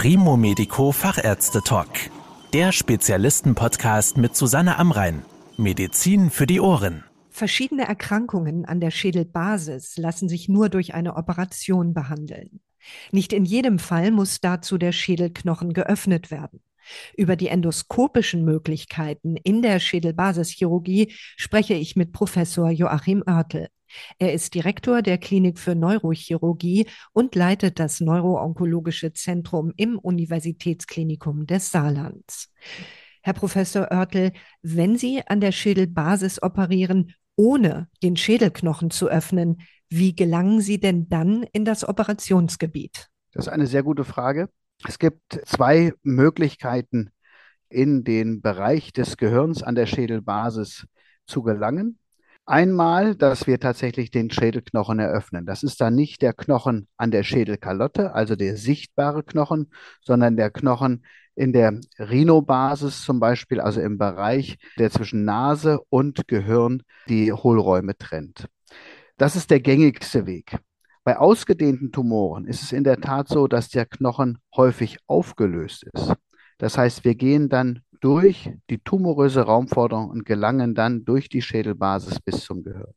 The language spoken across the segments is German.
Primo Medico Fachärzte Talk. Der Spezialisten-Podcast mit Susanne Amrein. Medizin für die Ohren. Verschiedene Erkrankungen an der Schädelbasis lassen sich nur durch eine Operation behandeln. Nicht in jedem Fall muss dazu der Schädelknochen geöffnet werden. Über die endoskopischen Möglichkeiten in der Schädelbasischirurgie spreche ich mit Professor Joachim Oertel. Er ist Direktor der Klinik für Neurochirurgie und leitet das Neuroonkologische Zentrum im Universitätsklinikum des Saarlands. Herr Professor Oertel, wenn Sie an der Schädelbasis operieren, ohne den Schädelknochen zu öffnen, wie gelangen Sie denn dann in das Operationsgebiet? Das ist eine sehr gute Frage. Es gibt zwei Möglichkeiten, in den Bereich des Gehirns an der Schädelbasis zu gelangen. Einmal, dass wir tatsächlich den Schädelknochen eröffnen. Das ist dann nicht der Knochen an der Schädelkalotte, also der sichtbare Knochen, sondern der Knochen in der Rhinobasis zum Beispiel, also im Bereich, der zwischen Nase und Gehirn die Hohlräume trennt. Das ist der gängigste Weg. Bei ausgedehnten Tumoren ist es in der Tat so, dass der Knochen häufig aufgelöst ist. Das heißt, wir gehen dann durch die tumoröse Raumforderung und gelangen dann durch die Schädelbasis bis zum Gehirn.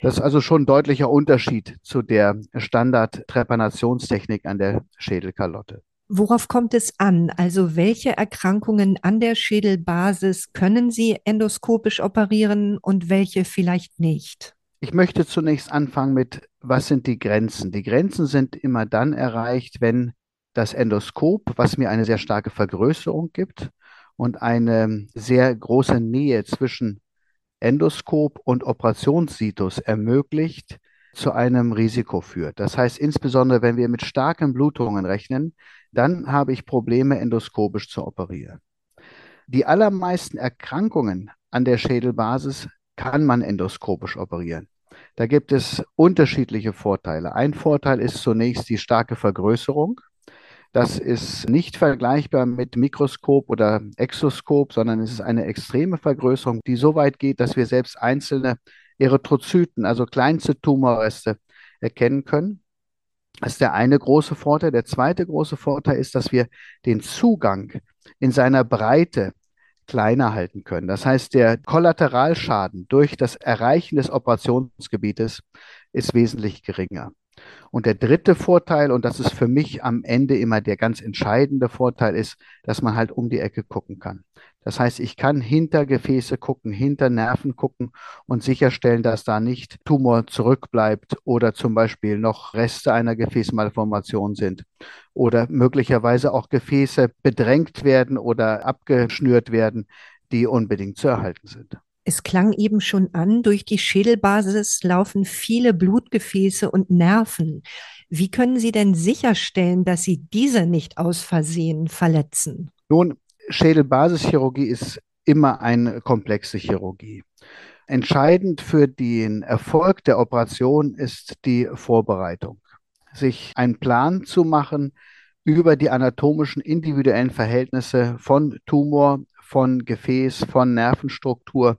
Das ist also schon ein deutlicher Unterschied zu der Standard-Trepanationstechnik an der Schädelkalotte. Worauf kommt es an? Also welche Erkrankungen an der Schädelbasis können Sie endoskopisch operieren und welche vielleicht nicht? Ich möchte zunächst anfangen mit, was sind die Grenzen? Die Grenzen sind immer dann erreicht, wenn das Endoskop, was mir eine sehr starke Vergrößerung gibt, und eine sehr große Nähe zwischen Endoskop und Operationssitus ermöglicht, zu einem Risiko führt. Das heißt, insbesondere wenn wir mit starken Blutungen rechnen, dann habe ich Probleme, endoskopisch zu operieren. Die allermeisten Erkrankungen an der Schädelbasis kann man endoskopisch operieren. Da gibt es unterschiedliche Vorteile. Ein Vorteil ist zunächst die starke Vergrößerung. Das ist nicht vergleichbar mit Mikroskop oder Exoskop, sondern es ist eine extreme Vergrößerung, die so weit geht, dass wir selbst einzelne Erythrozyten, also kleinste Tumorreste, erkennen können. Das ist der eine große Vorteil. Der zweite große Vorteil ist, dass wir den Zugang in seiner Breite kleiner halten können. Das heißt, der Kollateralschaden durch das Erreichen des Operationsgebietes ist wesentlich geringer. Und der dritte Vorteil, und das ist für mich am Ende immer der ganz entscheidende Vorteil, ist, dass man halt um die Ecke gucken kann. Das heißt, ich kann hinter Gefäße gucken, hinter Nerven gucken und sicherstellen, dass da nicht Tumor zurückbleibt oder zum Beispiel noch Reste einer Gefäßmalformation sind oder möglicherweise auch Gefäße bedrängt werden oder abgeschnürt werden, die unbedingt zu erhalten sind. Es klang eben schon an, durch die Schädelbasis laufen viele Blutgefäße und Nerven. Wie können Sie denn sicherstellen, dass Sie diese nicht aus Versehen verletzen? Nun, Schädelbasischirurgie ist immer eine komplexe Chirurgie. Entscheidend für den Erfolg der Operation ist die Vorbereitung. Sich einen Plan zu machen über die anatomischen individuellen Verhältnisse von Tumor, von Gefäß, von Nervenstruktur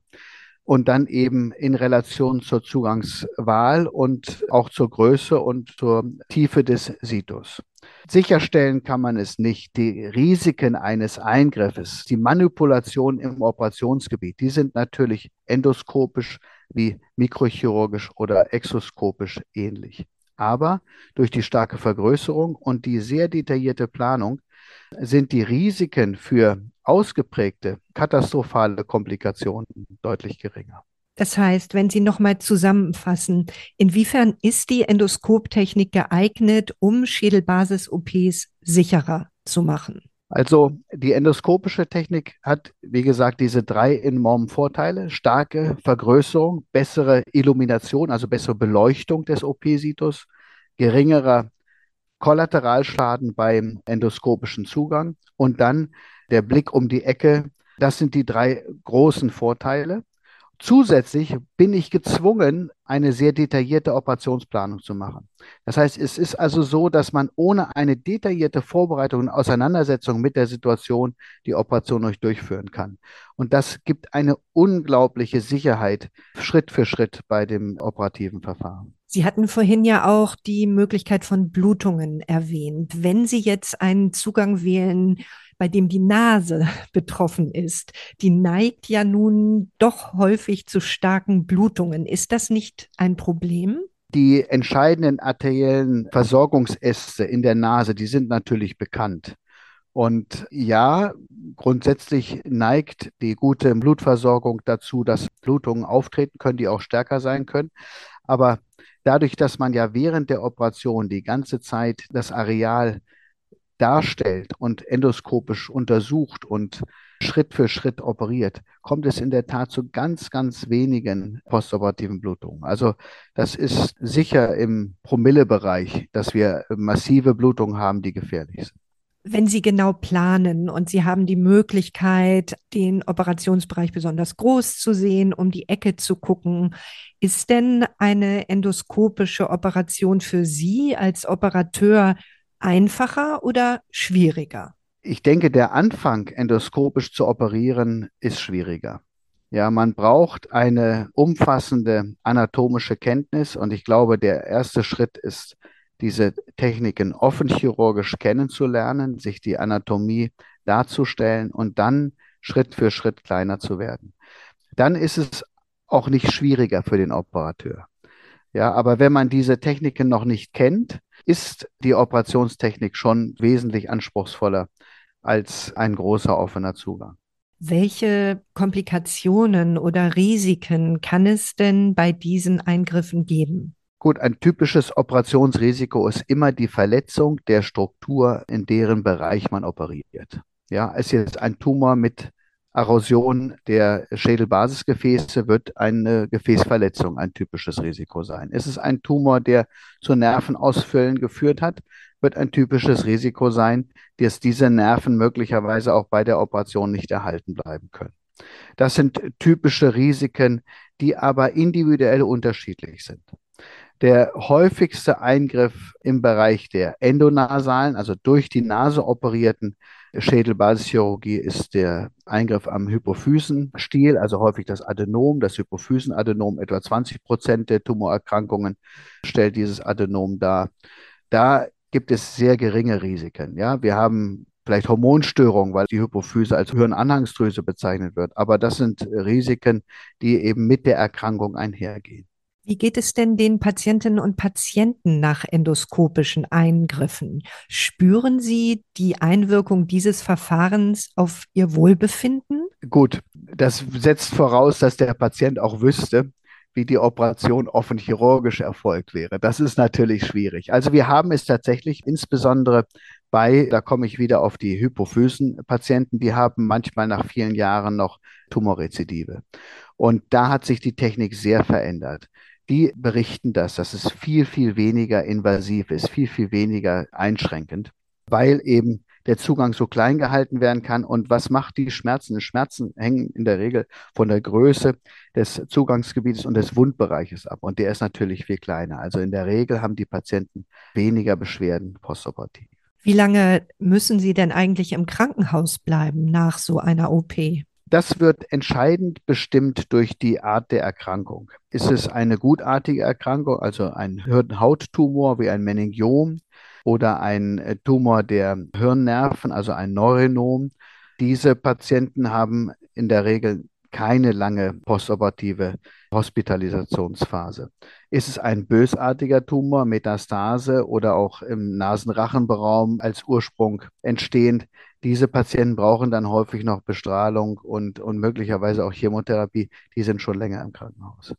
und dann eben in Relation zur Zugangswahl und auch zur Größe und zur Tiefe des Situs. Sicherstellen kann man es nicht. Die Risiken eines Eingriffes, die Manipulation im Operationsgebiet, die sind natürlich endoskopisch wie mikrochirurgisch oder exoskopisch ähnlich. Aber durch die starke Vergrößerung und die sehr detaillierte Planung sind die Risiken für ausgeprägte katastrophale Komplikationen deutlich geringer. Das heißt, wenn Sie nochmal zusammenfassen, inwiefern ist die Endoskoptechnik geeignet, um Schädelbasis-OPs sicherer zu machen? Also die endoskopische Technik hat, wie gesagt, diese drei enormen Vorteile. Starke Vergrößerung, bessere Illumination, also bessere Beleuchtung des OP-Situs, geringerer Kollateralschaden beim endoskopischen Zugang und dann der Blick um die Ecke. Das sind die drei großen Vorteile. Zusätzlich bin ich gezwungen, eine sehr detaillierte Operationsplanung zu machen. Das heißt, es ist also so, dass man ohne eine detaillierte Vorbereitung und Auseinandersetzung mit der Situation die Operation nicht durchführen kann. Und das gibt eine unglaubliche Sicherheit Schritt für Schritt bei dem operativen Verfahren. Sie hatten vorhin ja auch die Möglichkeit von Blutungen erwähnt. Wenn Sie jetzt einen Zugang wählen, bei dem die Nase betroffen ist, die neigt ja nun doch häufig zu starken Blutungen. Ist das nicht ein Problem? Die entscheidenden arteriellen Versorgungsäste in der Nase, die sind natürlich bekannt. Und ja, grundsätzlich neigt die gute Blutversorgung dazu, dass Blutungen auftreten können, die auch stärker sein können. Aber dadurch, dass man ja während der Operation die ganze Zeit das Areal darstellt und endoskopisch untersucht und Schritt für Schritt operiert, kommt es in der Tat zu ganz, ganz wenigen postoperativen Blutungen. Also das ist sicher im Promillebereich, dass wir massive Blutungen haben, die gefährlich sind wenn Sie genau planen und Sie haben die Möglichkeit, den Operationsbereich besonders groß zu sehen, um die Ecke zu gucken, ist denn eine endoskopische Operation für Sie als Operateur einfacher oder schwieriger? Ich denke, der Anfang, endoskopisch zu operieren, ist schwieriger. Ja, man braucht eine umfassende anatomische Kenntnis und ich glaube, der erste Schritt ist diese Techniken offen chirurgisch kennenzulernen, sich die Anatomie darzustellen und dann Schritt für Schritt kleiner zu werden. Dann ist es auch nicht schwieriger für den Operateur. Ja, aber wenn man diese Techniken noch nicht kennt, ist die Operationstechnik schon wesentlich anspruchsvoller als ein großer offener Zugang. Welche Komplikationen oder Risiken kann es denn bei diesen Eingriffen geben? Gut, ein typisches Operationsrisiko ist immer die Verletzung der Struktur, in deren Bereich man operiert. Ja, ist jetzt ein Tumor mit Erosion der Schädelbasisgefäße, wird eine Gefäßverletzung ein typisches Risiko sein. Ist es ein Tumor, der zu Nervenausfällen geführt hat, wird ein typisches Risiko sein, dass diese Nerven möglicherweise auch bei der Operation nicht erhalten bleiben können. Das sind typische Risiken, die aber individuell unterschiedlich sind. Der häufigste Eingriff im Bereich der endonasalen, also durch die Nase operierten Schädelbasischirurgie ist der Eingriff am Hypophysenstiel, also häufig das Adenom, das Hypophysenadenom. Etwa 20 Prozent der Tumorerkrankungen stellt dieses Adenom dar. Da gibt es sehr geringe Risiken. Ja, wir haben vielleicht Hormonstörungen, weil die Hypophyse als Hirnanhangsdrüse bezeichnet wird. Aber das sind Risiken, die eben mit der Erkrankung einhergehen. Wie geht es denn den Patientinnen und Patienten nach endoskopischen Eingriffen? Spüren Sie die Einwirkung dieses Verfahrens auf ihr Wohlbefinden? Gut, das setzt voraus, dass der Patient auch wüsste, wie die Operation offen chirurgisch erfolgt wäre. Das ist natürlich schwierig. Also wir haben es tatsächlich insbesondere bei, da komme ich wieder auf die Hypophysen-Patienten, die haben manchmal nach vielen Jahren noch Tumorrezidive. Und da hat sich die Technik sehr verändert die berichten das, dass es viel, viel weniger invasiv ist, viel, viel weniger einschränkend, weil eben der Zugang so klein gehalten werden kann. Und was macht die Schmerzen? Die Schmerzen hängen in der Regel von der Größe des Zugangsgebietes und des Wundbereiches ab. Und der ist natürlich viel kleiner. Also in der Regel haben die Patienten weniger Beschwerden postoperativ. Wie lange müssen Sie denn eigentlich im Krankenhaus bleiben nach so einer OP? Das wird entscheidend bestimmt durch die Art der Erkrankung. Ist es eine gutartige Erkrankung, also ein Hirnhauttumor wie ein Meningiom oder ein äh, Tumor der Hirnnerven, also ein Neuronom? Diese Patienten haben in der Regel keine lange postoperative Hospitalisationsphase. Ist es ein bösartiger Tumor, Metastase oder auch im Nasenrachenraum als Ursprung entstehend, diese Patienten brauchen dann häufig noch Bestrahlung und, und möglicherweise auch Chemotherapie. Die sind schon länger im Krankenhaus.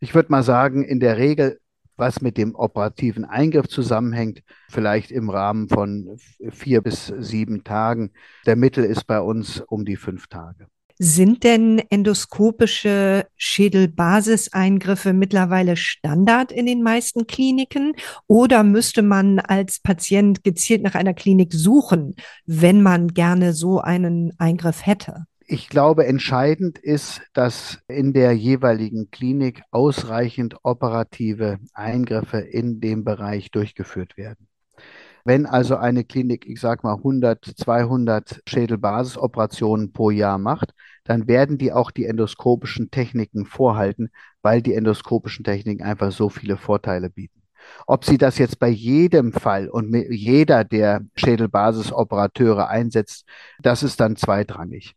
Ich würde mal sagen, in der Regel, was mit dem operativen Eingriff zusammenhängt, vielleicht im Rahmen von vier bis sieben Tagen. Der Mittel ist bei uns um die fünf Tage. Sind denn endoskopische Schädelbasiseingriffe mittlerweile Standard in den meisten Kliniken oder müsste man als Patient gezielt nach einer Klinik suchen, wenn man gerne so einen Eingriff hätte? Ich glaube, entscheidend ist, dass in der jeweiligen Klinik ausreichend operative Eingriffe in dem Bereich durchgeführt werden. Wenn also eine Klinik, ich sage mal 100, 200 Schädelbasisoperationen pro Jahr macht, dann werden die auch die endoskopischen Techniken vorhalten, weil die endoskopischen Techniken einfach so viele Vorteile bieten. Ob sie das jetzt bei jedem Fall und jeder der Schädelbasisoperateure einsetzt, das ist dann zweitrangig.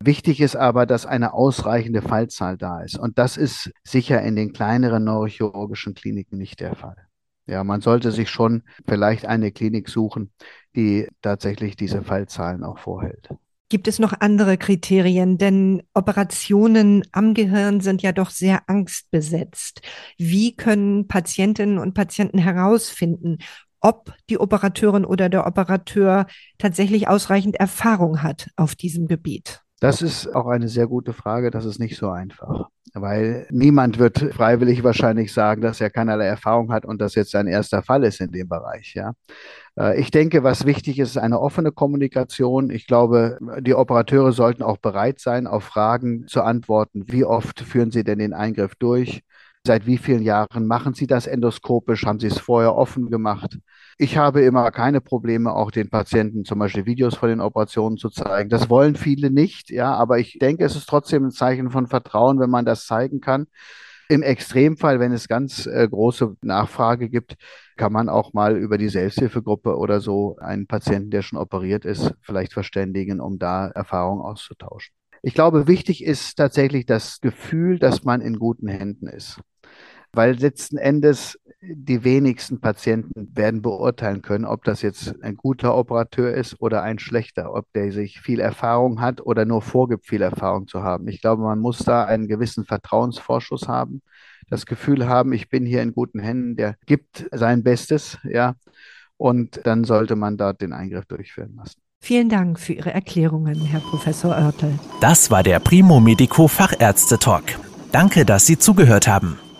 Wichtig ist aber, dass eine ausreichende Fallzahl da ist. Und das ist sicher in den kleineren neurochirurgischen Kliniken nicht der Fall. Ja, man sollte sich schon vielleicht eine Klinik suchen, die tatsächlich diese Fallzahlen auch vorhält. Gibt es noch andere Kriterien? Denn Operationen am Gehirn sind ja doch sehr angstbesetzt. Wie können Patientinnen und Patienten herausfinden, ob die Operateurin oder der Operateur tatsächlich ausreichend Erfahrung hat auf diesem Gebiet? Das ist auch eine sehr gute Frage. Das ist nicht so einfach, weil niemand wird freiwillig wahrscheinlich sagen, dass er keinerlei Erfahrung hat und das jetzt sein erster Fall ist in dem Bereich. Ja, äh, ich denke, was wichtig ist, ist eine offene Kommunikation. Ich glaube, die Operateure sollten auch bereit sein, auf Fragen zu antworten. Wie oft führen sie denn den Eingriff durch? Seit wie vielen Jahren machen Sie das endoskopisch? Haben Sie es vorher offen gemacht? Ich habe immer keine Probleme, auch den Patienten zum Beispiel Videos von den Operationen zu zeigen. Das wollen viele nicht, ja, aber ich denke, es ist trotzdem ein Zeichen von Vertrauen, wenn man das zeigen kann. Im Extremfall, wenn es ganz äh, große Nachfrage gibt, kann man auch mal über die Selbsthilfegruppe oder so einen Patienten, der schon operiert ist, vielleicht verständigen, um da Erfahrungen auszutauschen. Ich glaube, wichtig ist tatsächlich das Gefühl, dass man in guten Händen ist weil letzten Endes die wenigsten Patienten werden beurteilen können, ob das jetzt ein guter Operateur ist oder ein schlechter, ob der sich viel Erfahrung hat oder nur vorgibt, viel Erfahrung zu haben. Ich glaube, man muss da einen gewissen Vertrauensvorschuss haben, das Gefühl haben, ich bin hier in guten Händen, der gibt sein Bestes, ja, und dann sollte man dort den Eingriff durchführen lassen. Vielen Dank für Ihre Erklärungen, Herr Professor Oertel. Das war der Primo Medico Fachärzte Talk. Danke, dass Sie zugehört haben.